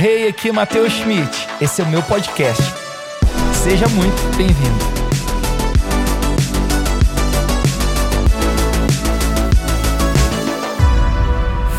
Hey, aqui é Matheus Schmidt. Esse é o meu podcast. Seja muito bem-vindo.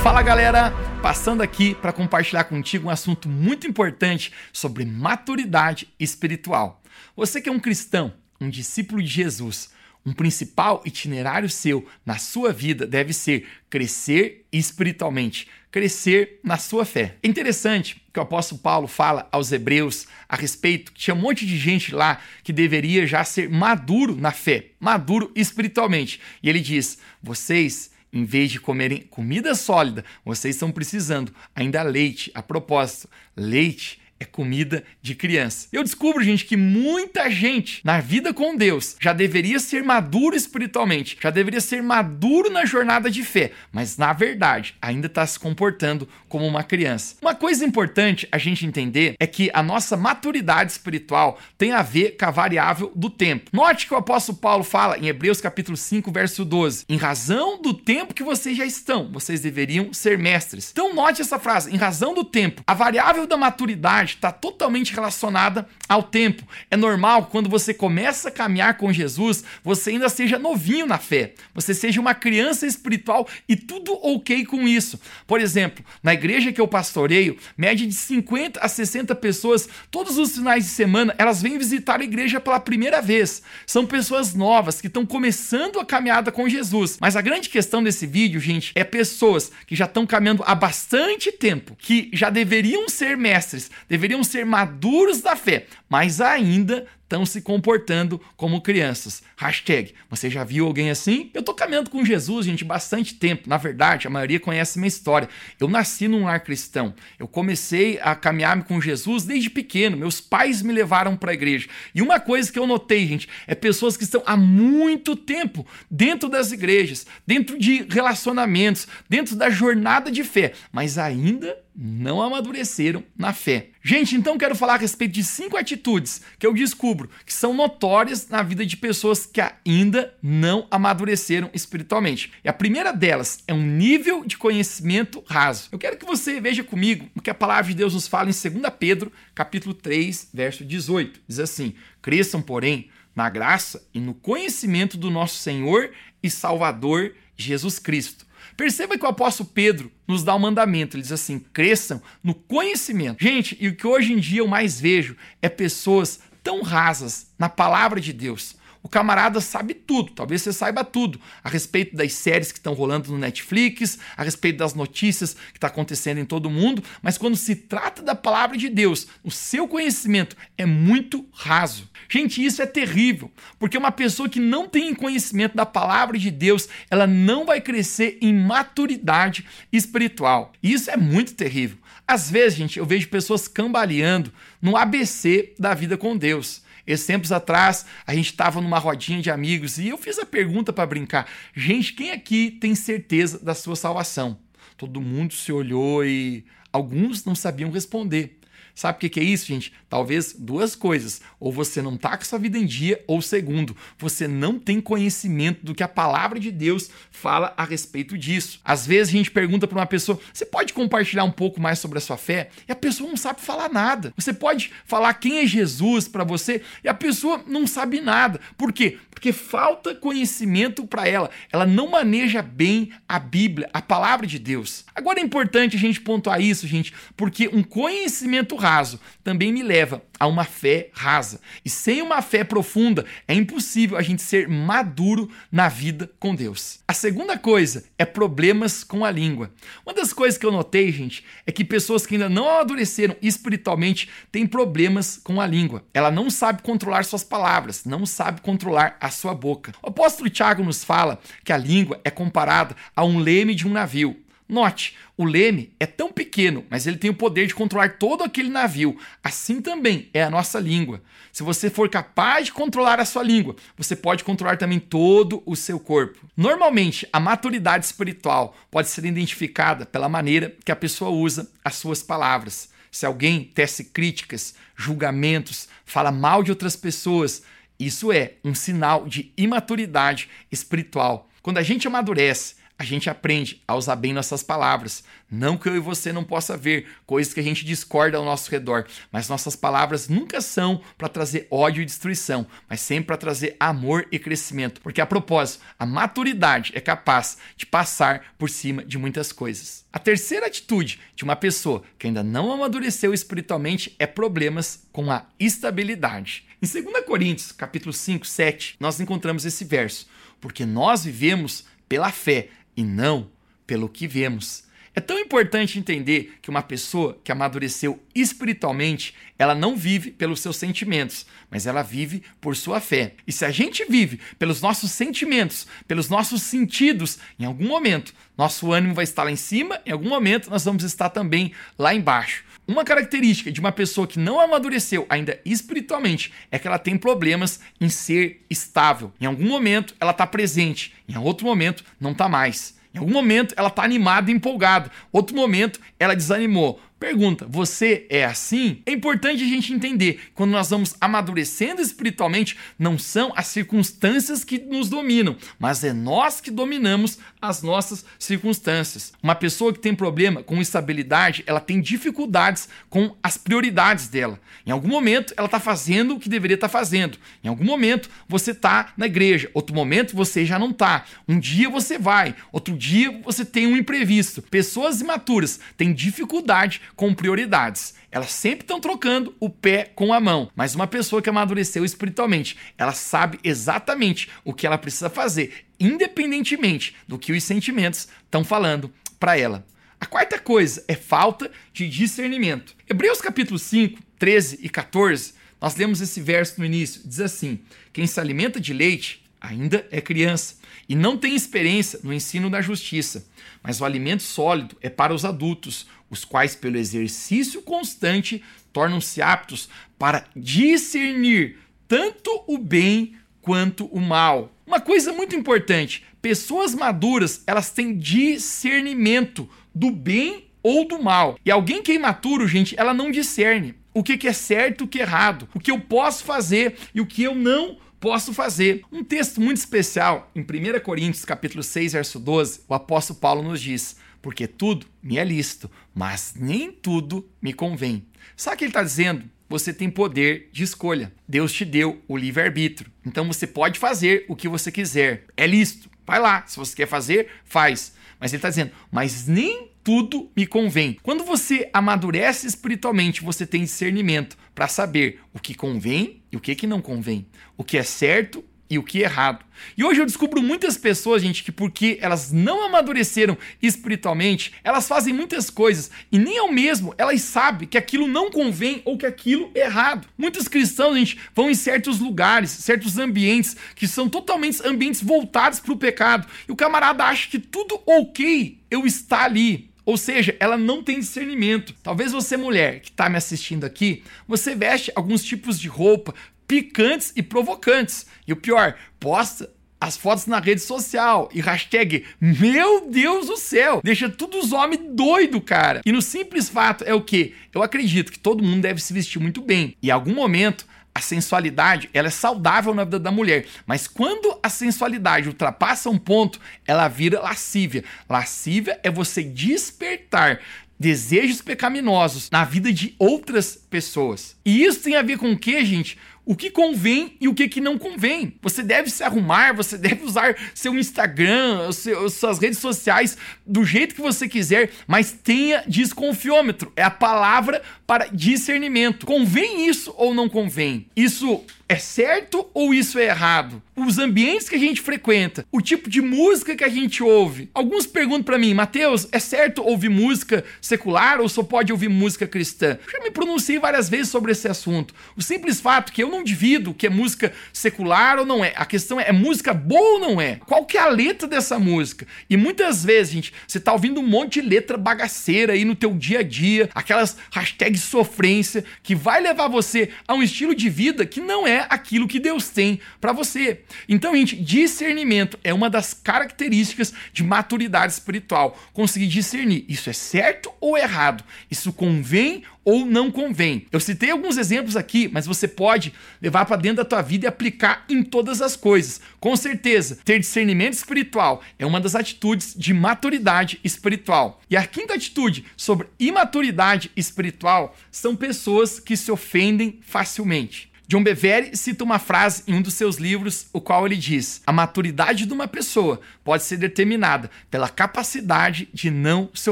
Fala galera, passando aqui para compartilhar contigo um assunto muito importante sobre maturidade espiritual. Você que é um cristão, um discípulo de Jesus, um principal itinerário seu na sua vida deve ser crescer espiritualmente, crescer na sua fé. É interessante que o apóstolo Paulo fala aos hebreus a respeito que tinha um monte de gente lá que deveria já ser maduro na fé, maduro espiritualmente. E ele diz: "Vocês em vez de comerem comida sólida, vocês estão precisando ainda leite. A propósito, leite é comida de criança. Eu descubro, gente, que muita gente na vida com Deus já deveria ser maduro espiritualmente, já deveria ser maduro na jornada de fé, mas na verdade ainda está se comportando como uma criança. Uma coisa importante a gente entender é que a nossa maturidade espiritual tem a ver com a variável do tempo. Note que o apóstolo Paulo fala em Hebreus capítulo 5, verso 12: em razão do tempo que vocês já estão, vocês deveriam ser mestres. Então note essa frase, em razão do tempo. A variável da maturidade está totalmente relacionada ao tempo. É normal quando você começa a caminhar com Jesus, você ainda seja novinho na fé, você seja uma criança espiritual e tudo ok com isso. Por exemplo, na igreja que eu pastoreio, média de 50 a 60 pessoas, todos os finais de semana, elas vêm visitar a igreja pela primeira vez. São pessoas novas que estão começando a caminhada com Jesus. Mas a grande questão desse vídeo, gente, é pessoas que já estão caminhando há bastante tempo, que já deveriam ser mestres, deveriam ser maduros da fé, mas ainda estão se comportando como crianças. Hashtag, você já viu alguém assim? Eu tô caminhando com Jesus, gente, bastante tempo. Na verdade, a maioria conhece minha história. Eu nasci num lar cristão. Eu comecei a caminhar com Jesus desde pequeno. Meus pais me levaram para a igreja. E uma coisa que eu notei, gente, é pessoas que estão há muito tempo dentro das igrejas, dentro de relacionamentos, dentro da jornada de fé, mas ainda não amadureceram na fé. Gente, então quero falar a respeito de cinco atitudes que eu descubro que são notórias na vida de pessoas que ainda não amadureceram espiritualmente. E a primeira delas é um nível de conhecimento raso. Eu quero que você veja comigo o que a palavra de Deus nos fala em 2 Pedro, capítulo 3, verso 18. Diz assim: "Cresçam, porém, na graça e no conhecimento do nosso Senhor e Salvador Jesus Cristo." Perceba que o apóstolo Pedro nos dá um mandamento. Ele diz assim: cresçam no conhecimento. Gente, e o que hoje em dia eu mais vejo é pessoas tão rasas na palavra de Deus. O camarada sabe tudo, talvez você saiba tudo a respeito das séries que estão rolando no Netflix, a respeito das notícias que está acontecendo em todo mundo, mas quando se trata da palavra de Deus, o seu conhecimento é muito raso. Gente, isso é terrível, porque uma pessoa que não tem conhecimento da palavra de Deus, ela não vai crescer em maturidade espiritual. Isso é muito terrível. Às vezes, gente, eu vejo pessoas cambaleando no ABC da vida com Deus. Esses tempos atrás, a gente estava numa rodinha de amigos e eu fiz a pergunta para brincar: gente, quem aqui tem certeza da sua salvação? Todo mundo se olhou e alguns não sabiam responder. Sabe o que é isso, gente? Talvez duas coisas. Ou você não está com sua vida em dia, ou segundo, você não tem conhecimento do que a palavra de Deus fala a respeito disso. Às vezes a gente pergunta para uma pessoa: você pode compartilhar um pouco mais sobre a sua fé? E a pessoa não sabe falar nada. Você pode falar quem é Jesus para você e a pessoa não sabe nada. Por quê? Porque falta conhecimento para ela. Ela não maneja bem a Bíblia, a palavra de Deus. Agora é importante a gente pontuar isso, gente, porque um conhecimento rápido raso também me leva a uma fé rasa. E sem uma fé profunda, é impossível a gente ser maduro na vida com Deus. A segunda coisa é problemas com a língua. Uma das coisas que eu notei, gente, é que pessoas que ainda não amadureceram espiritualmente têm problemas com a língua. Ela não sabe controlar suas palavras, não sabe controlar a sua boca. O apóstolo Tiago nos fala que a língua é comparada a um leme de um navio. Note, o leme é tão pequeno, mas ele tem o poder de controlar todo aquele navio. Assim também é a nossa língua. Se você for capaz de controlar a sua língua, você pode controlar também todo o seu corpo. Normalmente, a maturidade espiritual pode ser identificada pela maneira que a pessoa usa as suas palavras. Se alguém tece críticas, julgamentos, fala mal de outras pessoas, isso é um sinal de imaturidade espiritual. Quando a gente amadurece, a gente aprende a usar bem nossas palavras. Não que eu e você não possa ver coisas que a gente discorda ao nosso redor, mas nossas palavras nunca são para trazer ódio e destruição, mas sempre para trazer amor e crescimento. Porque a propósito, a maturidade é capaz de passar por cima de muitas coisas. A terceira atitude de uma pessoa que ainda não amadureceu espiritualmente é problemas com a estabilidade. Em 2 Coríntios, capítulo 5, 7, nós encontramos esse verso: "Porque nós vivemos pela fé e não pelo que vemos. É tão importante entender que uma pessoa que amadureceu espiritualmente, ela não vive pelos seus sentimentos, mas ela vive por sua fé. E se a gente vive pelos nossos sentimentos, pelos nossos sentidos, em algum momento nosso ânimo vai estar lá em cima, em algum momento nós vamos estar também lá embaixo. Uma característica de uma pessoa que não amadureceu ainda espiritualmente é que ela tem problemas em ser estável. Em algum momento ela está presente, em outro momento não está mais. Em algum momento ela está animada e empolgada, outro momento ela desanimou. Pergunta: você é assim? É importante a gente entender quando nós vamos amadurecendo espiritualmente, não são as circunstâncias que nos dominam, mas é nós que dominamos as nossas circunstâncias. Uma pessoa que tem problema com estabilidade, ela tem dificuldades com as prioridades dela. Em algum momento ela está fazendo o que deveria estar tá fazendo. Em algum momento você está na igreja, outro momento você já não está. Um dia você vai, outro dia você tem um imprevisto. Pessoas imaturas têm dificuldade com prioridades. Elas sempre estão trocando o pé com a mão. Mas uma pessoa que amadureceu espiritualmente, ela sabe exatamente o que ela precisa fazer, independentemente do que os sentimentos estão falando para ela. A quarta coisa é falta de discernimento. Hebreus capítulo 5, 13 e 14, nós lemos esse verso no início. Diz assim: Quem se alimenta de leite ainda é criança e não tem experiência no ensino da justiça, mas o alimento sólido é para os adultos, os quais, pelo exercício constante, tornam-se aptos para discernir tanto o bem quanto o mal. Uma coisa muito importante: pessoas maduras elas têm discernimento do bem ou do mal. E alguém que é imaturo, gente, ela não discerne o que é certo o que é errado, o que eu posso fazer e o que eu não posso fazer. Um texto muito especial, em 1 Coríntios, capítulo 6, verso 12, o apóstolo Paulo nos diz: Porque tudo me é lícito, mas nem tudo me convém. Sabe o que ele está dizendo? Você tem poder de escolha. Deus te deu o livre-arbítrio. Então você pode fazer o que você quiser. É lícito. Vai lá. Se você quer fazer, faz. Mas ele está dizendo, mas nem tudo me convém. Quando você amadurece espiritualmente, você tem discernimento para saber o que convém e o que, que não convém, o que é certo e o que é errado. E hoje eu descubro muitas pessoas, gente, que porque elas não amadureceram espiritualmente, elas fazem muitas coisas e nem ao mesmo elas sabem que aquilo não convém ou que aquilo é errado. Muitos cristãos, gente, vão em certos lugares, certos ambientes que são totalmente ambientes voltados para o pecado e o camarada acha que tudo ok eu estar ali. Ou seja, ela não tem discernimento. Talvez você, mulher, que está me assistindo aqui, você veste alguns tipos de roupa picantes e provocantes. E o pior, posta as fotos na rede social e hashtag Meu Deus do céu, deixa todos os homens doido, cara. E no simples fato é o que? Eu acredito que todo mundo deve se vestir muito bem. E em algum momento a sensualidade ela é saudável na vida da mulher, mas quando a sensualidade ultrapassa um ponto, ela vira lascívia. Lascívia é você despertar desejos pecaminosos na vida de outras pessoas. E isso tem a ver com o que, gente? O que convém e o que, que não convém. Você deve se arrumar, você deve usar seu Instagram, seu, suas redes sociais do jeito que você quiser, mas tenha desconfiômetro. É a palavra para discernimento. Convém isso ou não convém? Isso é certo ou isso é errado? Os ambientes que a gente frequenta, o tipo de música que a gente ouve. Alguns perguntam para mim, Mateus, é certo ouvir música secular ou só pode ouvir música cristã? Eu já me pronunciei várias vezes sobre esse assunto. O simples fato que eu não divido que é música secular ou não é. A questão é, é música boa ou não é? Qual que é a letra dessa música? E muitas vezes, gente, você tá ouvindo um monte de letra bagaceira aí no teu dia a dia, aquelas hashtags sofrência que vai levar você a um estilo de vida que não é aquilo que Deus tem para você. Então, gente, discernimento é uma das características de maturidade espiritual. Conseguir discernir isso é certo ou errado, isso convém ou não convém. Eu citei alguns exemplos aqui, mas você pode levar para dentro da tua vida e aplicar em todas as coisas. Com certeza, ter discernimento espiritual é uma das atitudes de maturidade espiritual. E a quinta atitude sobre imaturidade espiritual são pessoas que se ofendem facilmente. John Bevere cita uma frase em um dos seus livros, o qual ele diz: A maturidade de uma pessoa pode ser determinada pela capacidade de não se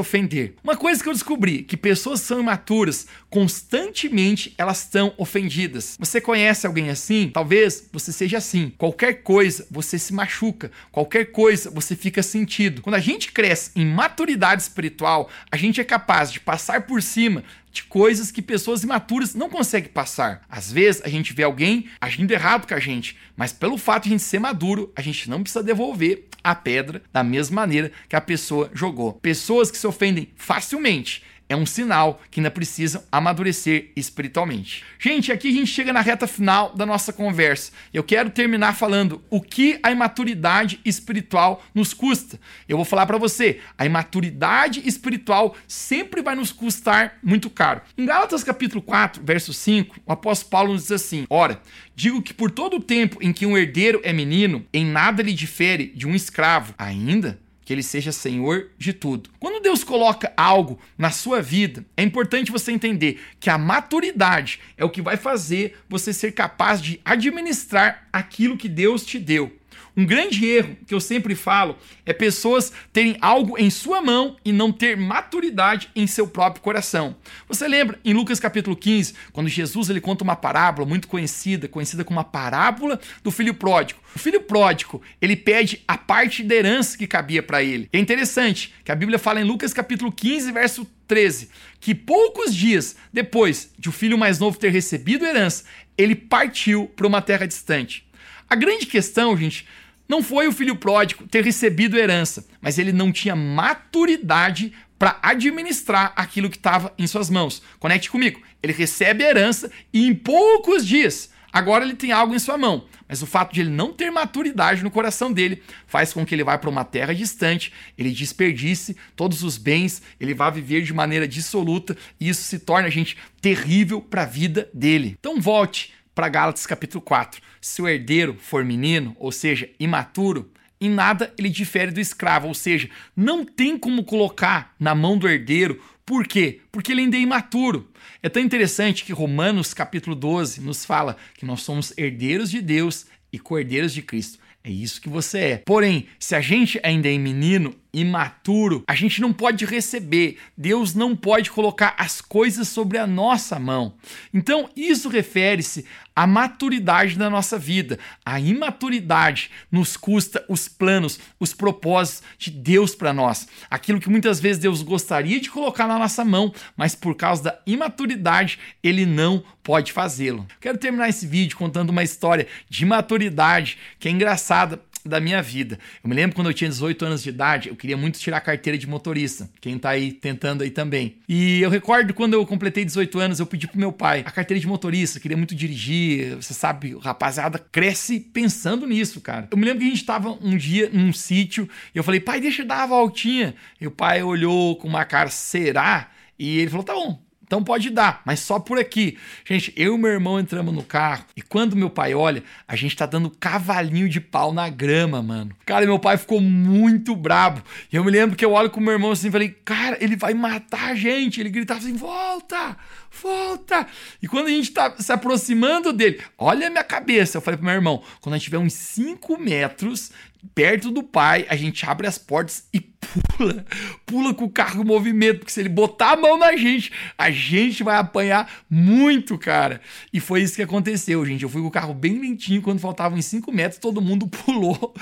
ofender. Uma coisa que eu descobri, que pessoas são imaturas, constantemente elas estão ofendidas. Você conhece alguém assim? Talvez você seja assim. Qualquer coisa você se machuca, qualquer coisa você fica sentido. Quando a gente cresce em maturidade espiritual, a gente é capaz de passar por cima de coisas que pessoas imaturas não conseguem passar. Às vezes a gente vê alguém agindo errado com a gente, mas pelo fato de a gente ser maduro, a gente não precisa devolver a pedra da mesma maneira que a pessoa jogou. Pessoas que se ofendem facilmente é um sinal que ainda precisam amadurecer espiritualmente. Gente, aqui a gente chega na reta final da nossa conversa. Eu quero terminar falando o que a imaturidade espiritual nos custa. Eu vou falar para você, a imaturidade espiritual sempre vai nos custar muito caro. Em Gálatas capítulo 4, verso 5, o apóstolo Paulo nos diz assim: "Ora, digo que por todo o tempo em que um herdeiro é menino, em nada lhe difere de um escravo, ainda que ele seja senhor de tudo. Quando Deus coloca algo na sua vida, é importante você entender que a maturidade é o que vai fazer você ser capaz de administrar aquilo que Deus te deu. Um grande erro que eu sempre falo é pessoas terem algo em sua mão e não ter maturidade em seu próprio coração. Você lembra em Lucas capítulo 15, quando Jesus ele conta uma parábola muito conhecida, conhecida como a parábola do filho pródigo. O filho pródigo, ele pede a parte da herança que cabia para ele. É interessante que a Bíblia fala em Lucas capítulo 15, verso 13, que poucos dias depois de o filho mais novo ter recebido a herança, ele partiu para uma terra distante. A grande questão, gente, não foi o filho pródigo ter recebido herança, mas ele não tinha maturidade para administrar aquilo que estava em suas mãos. Conecte comigo. Ele recebe a herança e em poucos dias, agora ele tem algo em sua mão. Mas o fato de ele não ter maturidade no coração dele faz com que ele vá para uma terra distante, ele desperdice todos os bens, ele vá viver de maneira dissoluta e isso se torna, gente, terrível para a vida dele. Então volte para Gálatas capítulo 4. Se o herdeiro for menino, ou seja, imaturo, em nada ele difere do escravo, ou seja, não tem como colocar na mão do herdeiro. Por quê? Porque ele ainda é imaturo. É tão interessante que Romanos capítulo 12 nos fala que nós somos herdeiros de Deus e cordeiros de Cristo. É isso que você é. Porém, se a gente ainda é menino, imaturo, a gente não pode receber. Deus não pode colocar as coisas sobre a nossa mão. Então, isso refere-se à maturidade da nossa vida. A imaturidade nos custa os planos, os propósitos de Deus para nós. Aquilo que muitas vezes Deus gostaria de colocar na nossa mão, mas por causa da imaturidade, ele não pode fazê-lo. Quero terminar esse vídeo contando uma história de maturidade que é engraçada da minha vida. Eu me lembro quando eu tinha 18 anos de idade, eu queria muito tirar a carteira de motorista. Quem tá aí tentando aí também. E eu recordo quando eu completei 18 anos, eu pedi pro meu pai a carteira de motorista, queria muito dirigir. Você sabe, rapaziada cresce pensando nisso, cara. Eu me lembro que a gente tava um dia num sítio e eu falei, pai, deixa eu dar a voltinha. E o pai olhou com uma cara, será? E ele falou, tá bom, então pode dar, mas só por aqui. Gente, eu e meu irmão entramos no carro e quando meu pai olha, a gente tá dando cavalinho de pau na grama, mano. Cara, meu pai ficou muito brabo. E eu me lembro que eu olho com meu irmão assim e falei, cara, ele vai matar a gente. Ele gritava assim: volta, volta. E quando a gente tá se aproximando dele, olha a minha cabeça. Eu falei pro meu irmão: quando a gente tiver uns 5 metros perto do pai, a gente abre as portas e pula, pula com o carro em movimento, porque se ele botar a mão na gente, a gente vai apanhar muito, cara. E foi isso que aconteceu, gente. Eu fui com o carro bem lentinho, quando faltavam 5 metros, todo mundo pulou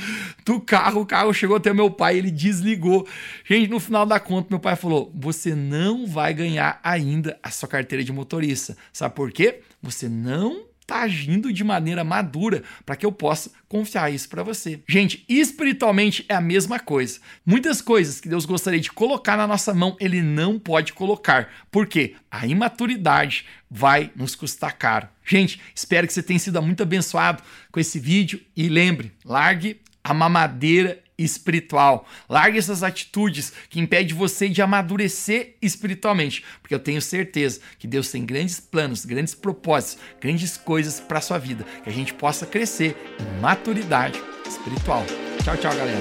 do carro, o carro chegou até meu pai, ele desligou. Gente, no final da conta, meu pai falou: "Você não vai ganhar ainda a sua carteira de motorista". Sabe por quê? Você não está agindo de maneira madura para que eu possa confiar isso para você. Gente, espiritualmente é a mesma coisa. Muitas coisas que Deus gostaria de colocar na nossa mão, ele não pode colocar. porque A imaturidade vai nos custar caro. Gente, espero que você tenha sido muito abençoado com esse vídeo e lembre, largue a mamadeira espiritual. Largue essas atitudes que impedem você de amadurecer espiritualmente, porque eu tenho certeza que Deus tem grandes planos, grandes propósitos, grandes coisas para sua vida, que a gente possa crescer em maturidade espiritual. Tchau, tchau, galera.